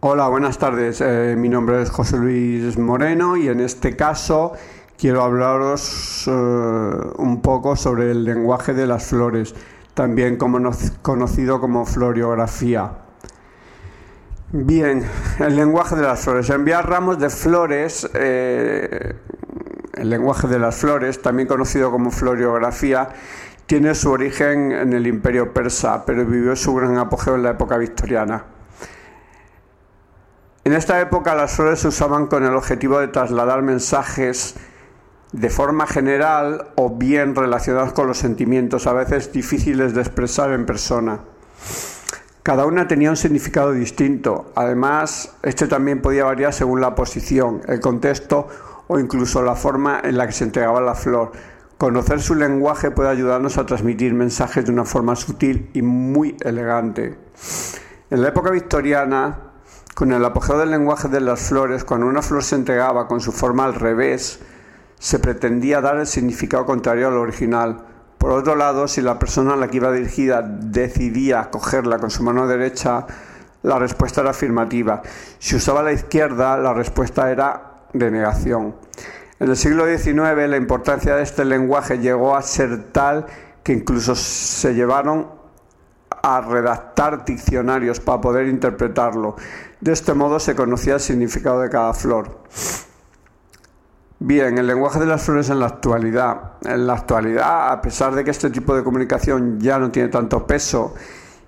Hola, buenas tardes. Eh, mi nombre es José Luis Moreno y en este caso quiero hablaros eh, un poco sobre el lenguaje de las flores, también conocido como floriografía. Bien, el lenguaje de las flores. Enviar ramos de flores, eh, el lenguaje de las flores, también conocido como floriografía, tiene su origen en el imperio persa, pero vivió su gran apogeo en la época victoriana. En esta época las flores se usaban con el objetivo de trasladar mensajes de forma general o bien relacionados con los sentimientos, a veces difíciles de expresar en persona. Cada una tenía un significado distinto. Además, este también podía variar según la posición, el contexto o incluso la forma en la que se entregaba la flor. Conocer su lenguaje puede ayudarnos a transmitir mensajes de una forma sutil y muy elegante. En la época victoriana, con el apogeo del lenguaje de las flores, cuando una flor se entregaba con su forma al revés, se pretendía dar el significado contrario al original. Por otro lado, si la persona a la que iba dirigida decidía cogerla con su mano derecha, la respuesta era afirmativa. Si usaba la izquierda, la respuesta era de negación. En el siglo XIX la importancia de este lenguaje llegó a ser tal que incluso se llevaron a redactar diccionarios para poder interpretarlo. De este modo se conocía el significado de cada flor. Bien, el lenguaje de las flores en la actualidad. En la actualidad, a pesar de que este tipo de comunicación ya no tiene tanto peso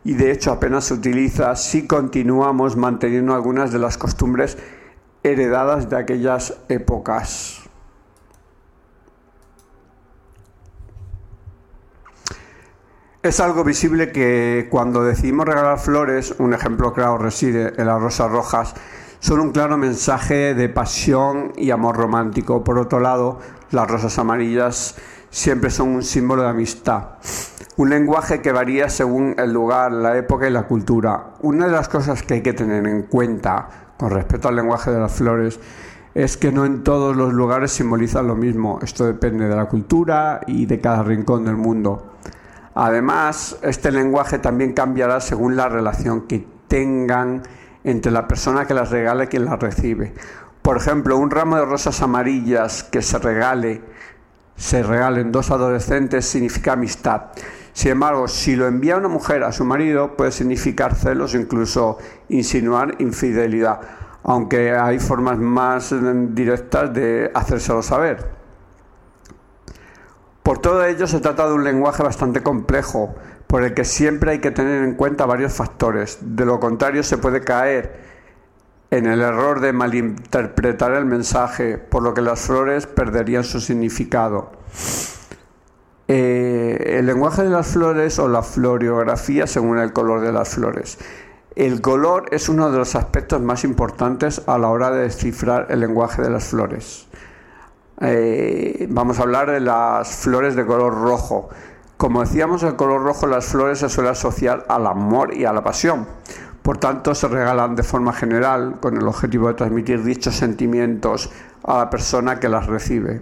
y de hecho apenas se utiliza, sí continuamos manteniendo algunas de las costumbres heredadas de aquellas épocas. Es algo visible que cuando decidimos regalar flores, un ejemplo claro reside en las rosas rojas, son un claro mensaje de pasión y amor romántico. Por otro lado, las rosas amarillas siempre son un símbolo de amistad. Un lenguaje que varía según el lugar, la época y la cultura. Una de las cosas que hay que tener en cuenta con respecto al lenguaje de las flores es que no en todos los lugares simbolizan lo mismo. Esto depende de la cultura y de cada rincón del mundo. Además, este lenguaje también cambiará según la relación que tengan entre la persona que las regala y quien las recibe. Por ejemplo, un ramo de rosas amarillas que se regale, se regalen dos adolescentes significa amistad. Sin embargo, si lo envía una mujer a su marido, puede significar celos incluso insinuar infidelidad, aunque hay formas más directas de hacérselo saber. Por todo ello se trata de un lenguaje bastante complejo, por el que siempre hay que tener en cuenta varios factores. De lo contrario se puede caer en el error de malinterpretar el mensaje, por lo que las flores perderían su significado. Eh, el lenguaje de las flores o la floriografía según el color de las flores. El color es uno de los aspectos más importantes a la hora de descifrar el lenguaje de las flores. Eh, vamos a hablar de las flores de color rojo. Como decíamos, el color rojo las flores se suele asociar al amor y a la pasión. Por tanto, se regalan de forma general con el objetivo de transmitir dichos sentimientos a la persona que las recibe.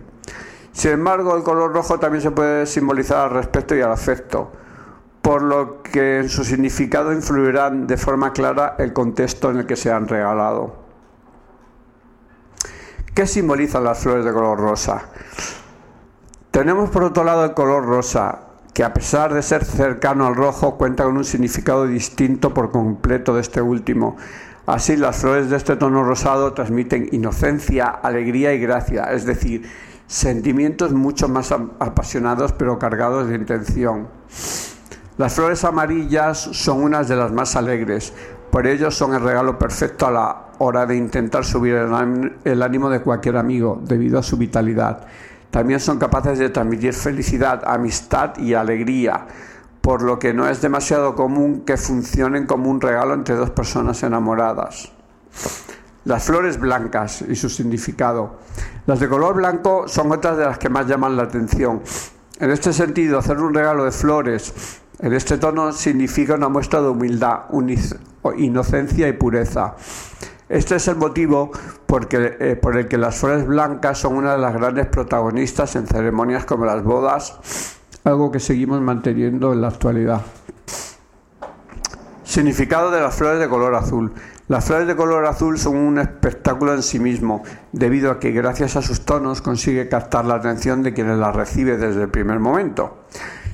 Sin embargo, el color rojo también se puede simbolizar al respeto y al afecto, por lo que en su significado influirán de forma clara el contexto en el que se han regalado. ¿Qué simbolizan las flores de color rosa? Tenemos por otro lado el color rosa, que a pesar de ser cercano al rojo cuenta con un significado distinto por completo de este último. Así las flores de este tono rosado transmiten inocencia, alegría y gracia, es decir, sentimientos mucho más apasionados pero cargados de intención. Las flores amarillas son unas de las más alegres, por ello son el regalo perfecto a la hora de intentar subir el ánimo de cualquier amigo debido a su vitalidad. También son capaces de transmitir felicidad, amistad y alegría, por lo que no es demasiado común que funcionen como un regalo entre dos personas enamoradas. Las flores blancas y su significado. Las de color blanco son otras de las que más llaman la atención. En este sentido, hacer un regalo de flores en este tono significa una muestra de humildad, inocencia y pureza. Este es el motivo eh, por el que las flores blancas son una de las grandes protagonistas en ceremonias como las bodas, algo que seguimos manteniendo en la actualidad. Significado de las flores de color azul. Las flores de color azul son un espectáculo en sí mismo, debido a que gracias a sus tonos consigue captar la atención de quienes las recibe desde el primer momento.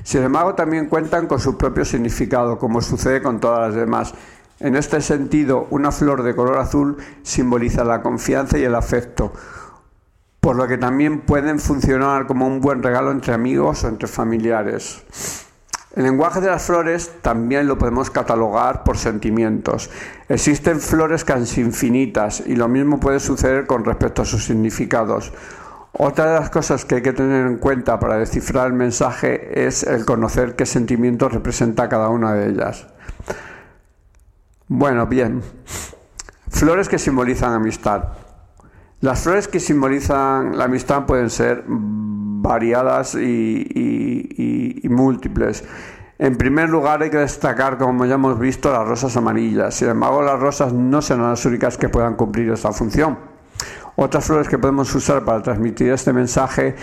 Sin embargo, también cuentan con su propio significado, como sucede con todas las demás. En este sentido, una flor de color azul simboliza la confianza y el afecto, por lo que también pueden funcionar como un buen regalo entre amigos o entre familiares. El lenguaje de las flores también lo podemos catalogar por sentimientos. Existen flores casi infinitas y lo mismo puede suceder con respecto a sus significados. Otra de las cosas que hay que tener en cuenta para descifrar el mensaje es el conocer qué sentimientos representa cada una de ellas. Bueno, bien. Flores que simbolizan amistad. Las flores que simbolizan la amistad pueden ser variadas y, múltiples. En primer lugar hay que destacar, como ya hemos visto, las rosas amarillas. Sin embargo, las rosas no serán las únicas que puedan cumplir esta función. Otras flores que podemos usar para transmitir este mensaje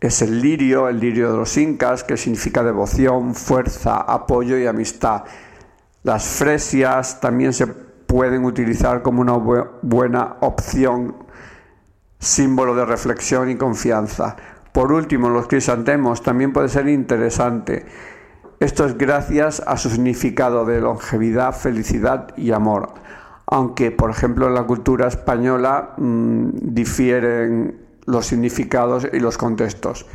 es el lirio, el lirio de los incas, que significa devoción, fuerza, apoyo y amistad. Las fresias también se pueden utilizar como una buena opción, símbolo de reflexión y confianza. Por último, los crisantemos también puede ser interesante. Esto es gracias a su significado de longevidad, felicidad y amor. Aunque, por ejemplo, en la cultura española mm, difieren los significados y los contextos.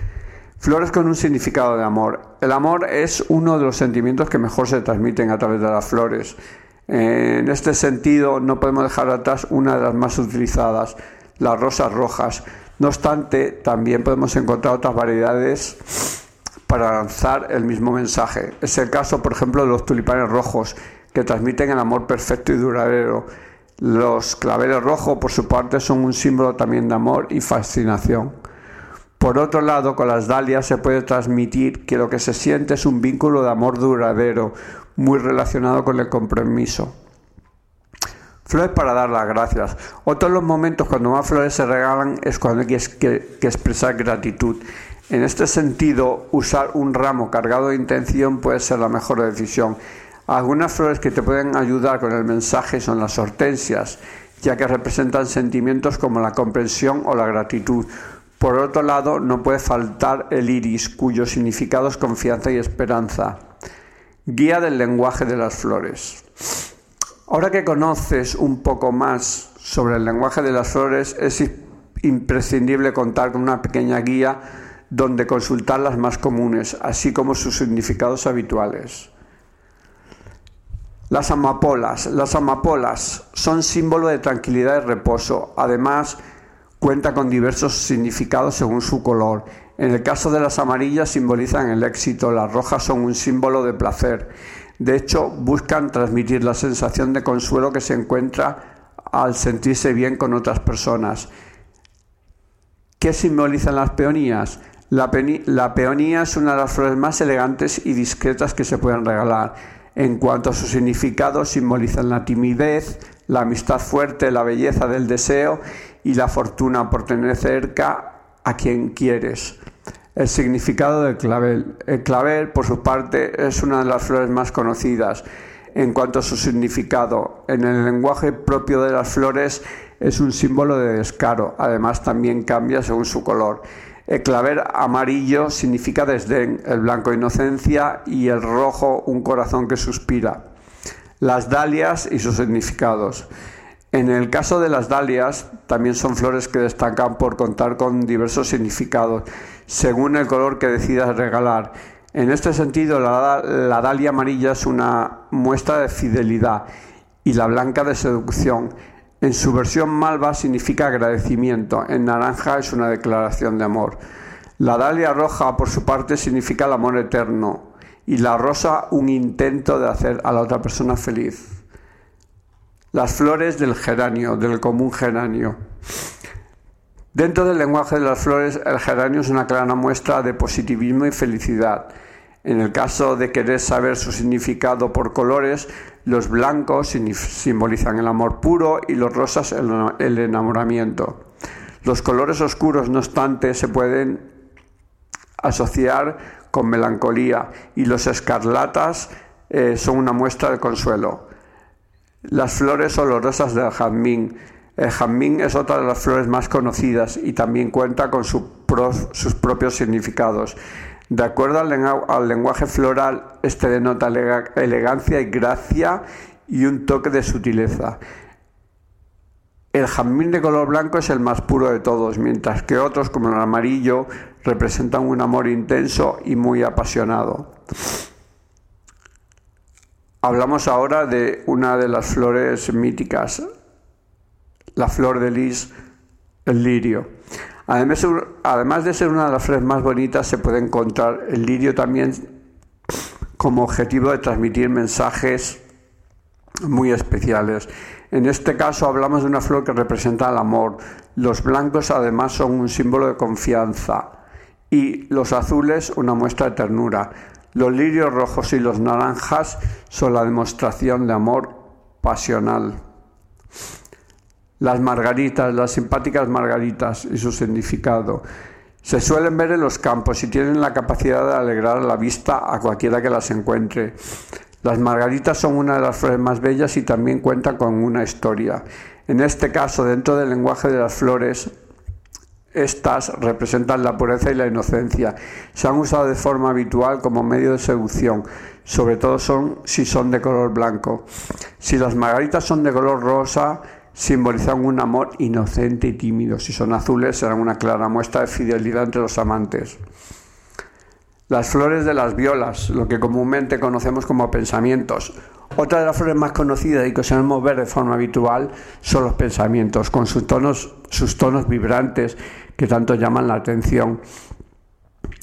Flores con un significado de amor. El amor es uno de los sentimientos que mejor se transmiten a través de las flores. En este sentido, no podemos dejar atrás una de las más utilizadas, las rosas rojas. No obstante, también podemos encontrar otras variedades para lanzar el mismo mensaje. Es el caso, por ejemplo, de los tulipanes rojos, que transmiten el amor perfecto y duradero. Los claveles rojos, por su parte, son un símbolo también de amor y fascinación. Por otro lado, con las dalias se puede transmitir que lo que se siente es un vínculo de amor duradero, muy relacionado con el compromiso. Flores para dar las gracias. Otro de los momentos cuando más flores se regalan es cuando hay que, expresar gratitud. En este sentido, usar un ramo cargado de intención puede ser la mejor decisión. Algunas flores que te pueden ayudar con el mensaje son las hortensias, ya que representan sentimientos como la comprensión o la gratitud. Por otro lado, no puede faltar el iris, cuyo significado es confianza y esperanza. Guía del lenguaje de las flores. Ahora que conoces un poco más sobre el lenguaje de las flores, es imprescindible contar con una pequeña guía donde consultar las más comunes, así como sus significados habituales. Las amapolas. Las amapolas son símbolo de tranquilidad y reposo. Además, cuenta con diversos significados según su color. En el caso de las amarillas simbolizan el éxito, las rojas son un símbolo de placer de hecho, buscan transmitir la sensación de consuelo que se encuentra al sentirse bien con otras personas. ¿Qué simbolizan las peonías? La, peonía es una de las flores más elegantes y discretas que se pueden regalar. En cuanto a su significado, simbolizan la timidez, la amistad fuerte, la belleza del deseo y la fortuna por tener cerca a quien quieres. El significado del clavel. El clavel, por su parte, es una de las flores más conocidas. En cuanto a su significado, en el lenguaje propio de las flores es un símbolo de descaro. Además, también cambia según su color. El clavel amarillo significa desdén, el blanco inocencia y el rojo un corazón que suspira. Las dalias y sus significados. En el caso de las dalias, también son flores que destacan por contar con diversos significados, según el color que decidas regalar. En este sentido, la, dalia amarilla es una muestra de fidelidad y la blanca de seducción. En su versión malva significa agradecimiento, en naranja es una declaración de amor. La dalia roja, por su parte, significa el amor eterno y la rosa un intento de hacer a la otra persona feliz. Las flores del geranio, del común geranio. Dentro del lenguaje de las flores, el geranio es una clara muestra de positivismo y felicidad. En el caso de querer saber su significado por colores, los blancos simbolizan el amor puro y los rosas el enamoramiento. Los colores oscuros, no obstante, se pueden asociar con melancolía y los escarlatas eh, son una muestra de consuelo. Las flores olorosas del jazmín. El jazmín es otra de las flores más conocidas y también cuenta con sus propios significados. De acuerdo al, lenguaje floral, este denota elegancia y gracia y un toque de sutileza. El jazmín de color blanco es el más puro de todos, mientras que otros, como el amarillo, representan un amor intenso y muy apasionado. Hablamos ahora de una de las flores míticas, la flor de lis, el lirio. Además, de ser una de las flores más bonitas, se puede encontrar el lirio también como objetivo de transmitir mensajes muy especiales. En este caso hablamos de una flor que representa el amor. Los blancos además son un símbolo de confianza y los azules una muestra de ternura. Los lirios rojos y los naranjas son la demostración de amor pasional. Las margaritas, las simpáticas margaritas y su significado. Se suelen ver en los campos y tienen la capacidad de alegrar la vista a cualquiera que las encuentre. Las margaritas son una de las flores más bellas y también cuentan con una historia. En este caso, dentro del lenguaje de las flores, estas representan la pureza y la inocencia. Se han usado de forma habitual como medio de seducción, sobre todo son, si son de color blanco. Si las margaritas son de color rosa, simbolizan un amor inocente y tímido. Si son azules, serán una clara muestra de fidelidad entre los amantes. Las flores de las violas, lo que comúnmente conocemos como pensamientos. Otra de las flores más conocidas y que solemos ver de forma habitual son los pensamientos, con sus tonos, sus tonos vibrantes que tanto llaman la atención.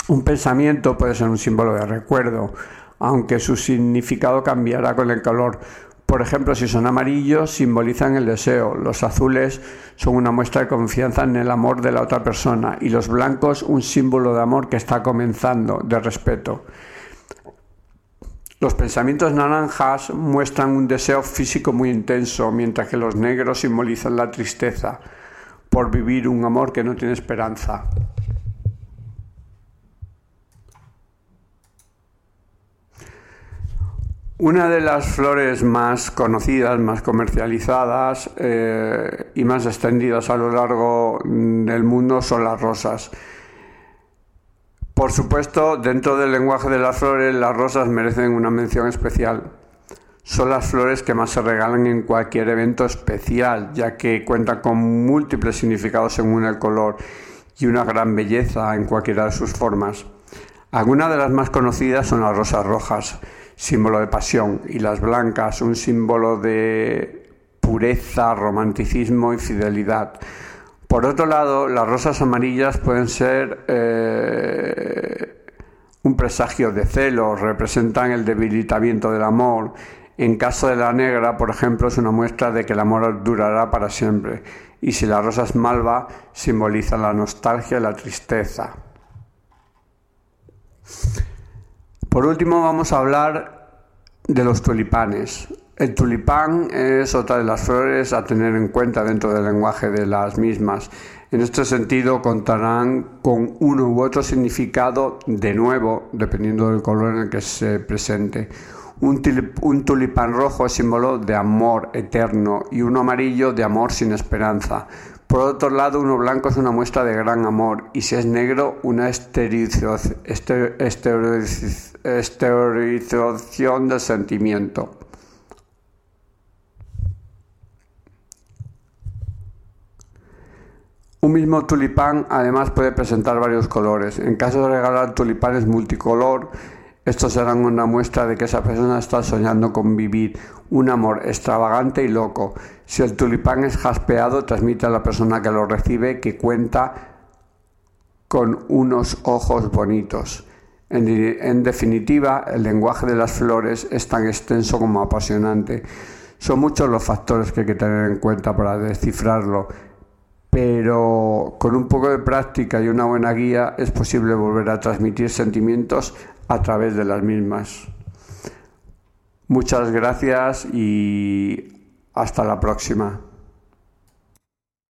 Un pensamiento puede ser un símbolo de recuerdo, aunque su significado cambiará con el color. Por ejemplo, si son amarillos, simbolizan el deseo, los azules son una muestra de confianza en el amor de la otra persona y los blancos un símbolo de amor que está comenzando, de respeto. Los pensamientos naranjas muestran un deseo físico muy intenso, mientras que los negros simbolizan la tristeza por vivir un amor que no tiene esperanza. Una de las flores más conocidas, más comercializadas eh, y más extendidas a lo largo del mundo son las rosas. Por supuesto, dentro del lenguaje de las flores, las rosas merecen una mención especial son las flores que más se regalan en cualquier evento especial, ya que cuentan con múltiples significados según el color y una gran belleza en cualquiera de sus formas. Algunas de las más conocidas son las rosas rojas, símbolo de pasión, y las blancas, un símbolo de pureza, romanticismo y fidelidad. Por otro lado, las rosas amarillas pueden ser eh, un presagio de celos, representan el debilitamiento del amor en caso de la negra, por ejemplo, es una muestra de que el amor durará para siempre. Y si la rosa es malva, simboliza la nostalgia y la tristeza. Por último, vamos a hablar de los tulipanes. El tulipán es otra de las flores a tener en cuenta dentro del lenguaje de las mismas. En este sentido, contarán con uno u otro significado de nuevo, dependiendo del color en el que se presente. Un, tulipán rojo es símbolo de amor eterno y uno amarillo de amor sin esperanza. Por otro lado, uno blanco es una muestra de gran amor y si es negro, una esterilización del sentimiento. Un mismo tulipán además puede presentar varios colores. En caso de regalar tulipanes multicolor, estos serán una muestra de que esa persona está soñando con vivir un amor extravagante y loco. Si el tulipán es jaspeado, transmite a la persona que lo recibe que cuenta con unos ojos bonitos. En, en, definitiva, el lenguaje de las flores es tan extenso como apasionante. Son muchos los factores que hay que tener en cuenta para descifrarlo, pero con un poco de práctica y una buena guía es posible volver a transmitir sentimientos a través de las mismas. Muchas gracias y hasta la próxima.